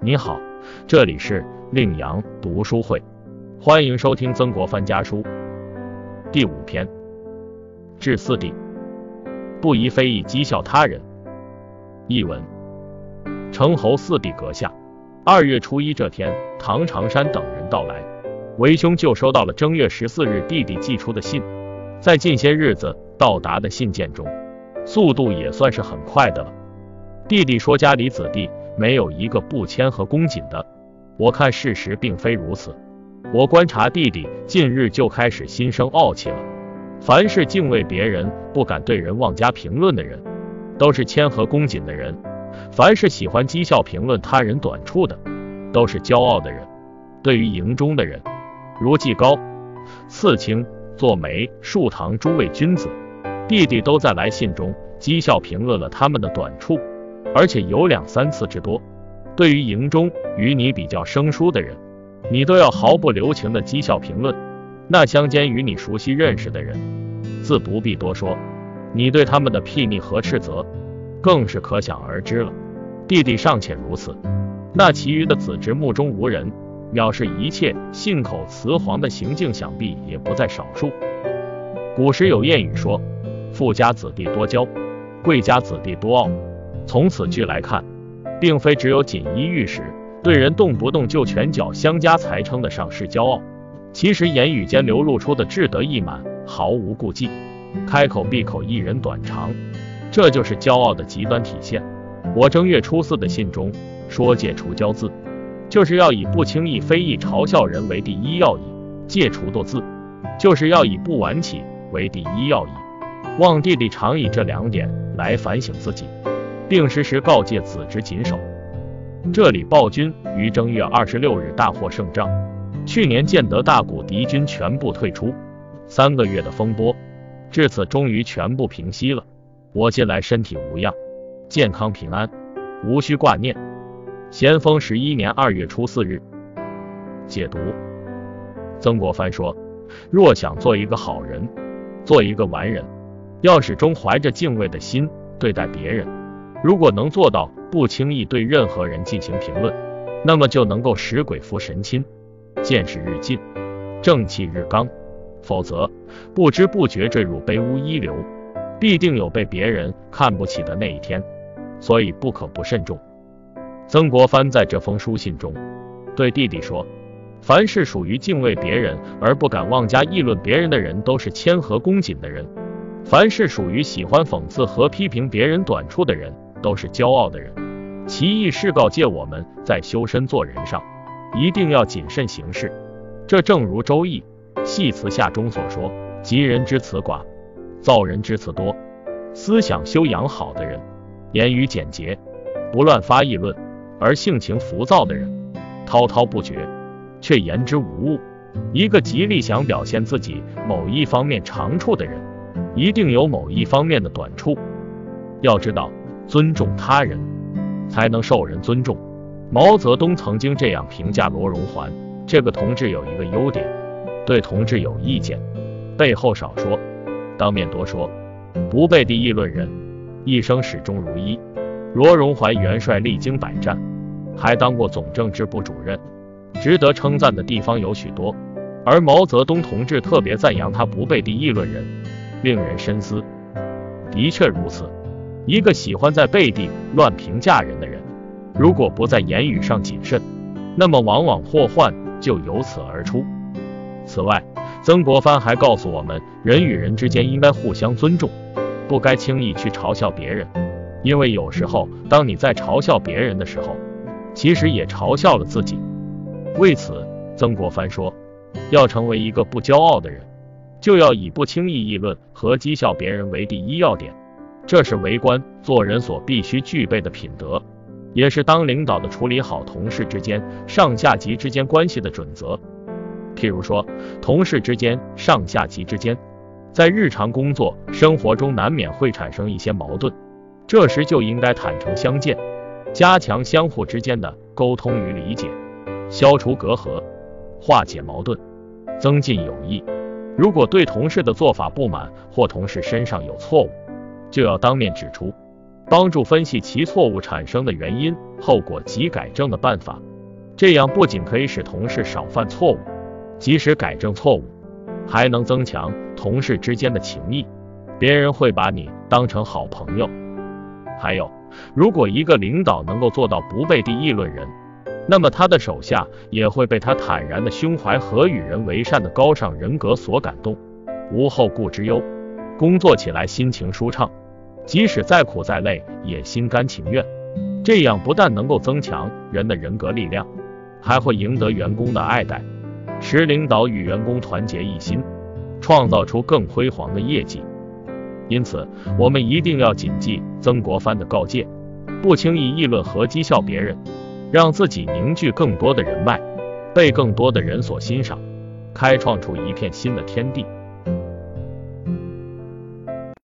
你好，这里是令阳读书会，欢迎收听曾国藩家书第五篇。致四弟，不宜非议讥笑他人。译文：成侯四弟阁下，二月初一这天，唐长山等人到来，为兄就收到了正月十四日弟弟寄出的信，在近些日子到达的信件中，速度也算是很快的了。弟弟说家里子弟没有一个不谦和恭谨的，我看事实并非如此。我观察弟弟近日就开始心生傲气了。凡是敬畏别人、不敢对人妄加评论的人，都是谦和恭谨的人；凡是喜欢讥笑评论他人短处的，都是骄傲的人。对于营中的人，如季高、次卿、作梅、树堂诸位君子，弟弟都在来信中讥笑评论了他们的短处。而且有两三次之多。对于营中与你比较生疏的人，你都要毫不留情的讥笑评论；那相间与你熟悉认识的人，自不必多说。你对他们的睥睨和斥责，更是可想而知了。弟弟尚且如此，那其余的子侄目中无人，藐视一切信口雌黄的行径，想必也不在少数。古时有谚语说：“富家子弟多骄，贵家子弟多傲。”从此句来看，并非只有锦衣玉食，对人动不动就拳脚相加才称得上是骄傲。其实言语间流露出的志得意满，毫无顾忌，开口闭口一人短长，这就是骄傲的极端体现。我正月初四的信中说戒除骄字，就是要以不轻易非议嘲笑人为第一要义；戒除惰字，就是要以不晚起为第一要义。望弟弟常以这两点来反省自己。并时时告诫子侄谨守。这里暴君于正月二十六日大获胜仗，去年建德大股敌军全部退出，三个月的风波至此终于全部平息了。我近来身体无恙，健康平安，无需挂念。咸丰十一年二月初四日，解读。曾国藩说：若想做一个好人，做一个完人，要始终怀着敬畏的心对待别人。如果能做到不轻易对任何人进行评论，那么就能够使鬼服神亲，见识日进，正气日刚。否则，不知不觉坠入卑污一流，必定有被别人看不起的那一天。所以不可不慎重。曾国藩在这封书信中对弟弟说：“凡是属于敬畏别人而不敢妄加议论别人的人，都是谦和恭谨的人；凡是属于喜欢讽刺和批评别人短处的人。”都是骄傲的人，其意是告诫我们在修身做人上，一定要谨慎行事。这正如《周易·系辞下》中所说：“吉人之辞寡，造人之辞多。”思想修养好的人，言语简洁，不乱发议论；而性情浮躁的人，滔滔不绝，却言之无物。一个极力想表现自己某一方面长处的人，一定有某一方面的短处。要知道。尊重他人，才能受人尊重。毛泽东曾经这样评价罗荣桓：这个同志有一个优点，对同志有意见，背后少说，当面多说，不背地议论人，一生始终如一。罗荣桓元帅历经百战，还当过总政治部主任，值得称赞的地方有许多。而毛泽东同志特别赞扬他不背地议论人，令人深思。的确如此。一个喜欢在背地乱评价人的人，如果不在言语上谨慎，那么往往祸患就由此而出。此外，曾国藩还告诉我们，人与人之间应该互相尊重，不该轻易去嘲笑别人，因为有时候当你在嘲笑别人的时候，其实也嘲笑了自己。为此，曾国藩说，要成为一个不骄傲的人，就要以不轻易议论和讥笑别人为第一要点。这是为官做人所必须具备的品德，也是当领导的处理好同事之间、上下级之间关系的准则。譬如说，同事之间、上下级之间，在日常工作生活中难免会产生一些矛盾，这时就应该坦诚相见，加强相互之间的沟通与理解，消除隔阂，化解矛盾，增进友谊。如果对同事的做法不满，或同事身上有错误，就要当面指出，帮助分析其错误产生的原因、后果及改正的办法。这样不仅可以使同事少犯错误，及时改正错误，还能增强同事之间的情谊，别人会把你当成好朋友。还有，如果一个领导能够做到不背地议论人，那么他的手下也会被他坦然的胸怀和与人为善的高尚人格所感动，无后顾之忧，工作起来心情舒畅，即使再苦再累也心甘情愿。这样不但能够增强人的人格力量，还会赢得员工的爱戴，使领导与员工团结一心，创造出更辉煌的业绩。因此，我们一定要谨记曾国藩的告诫，不轻易议论和讥笑别人。让自己凝聚更多的人脉，被更多的人所欣赏，开创出一片新的天地。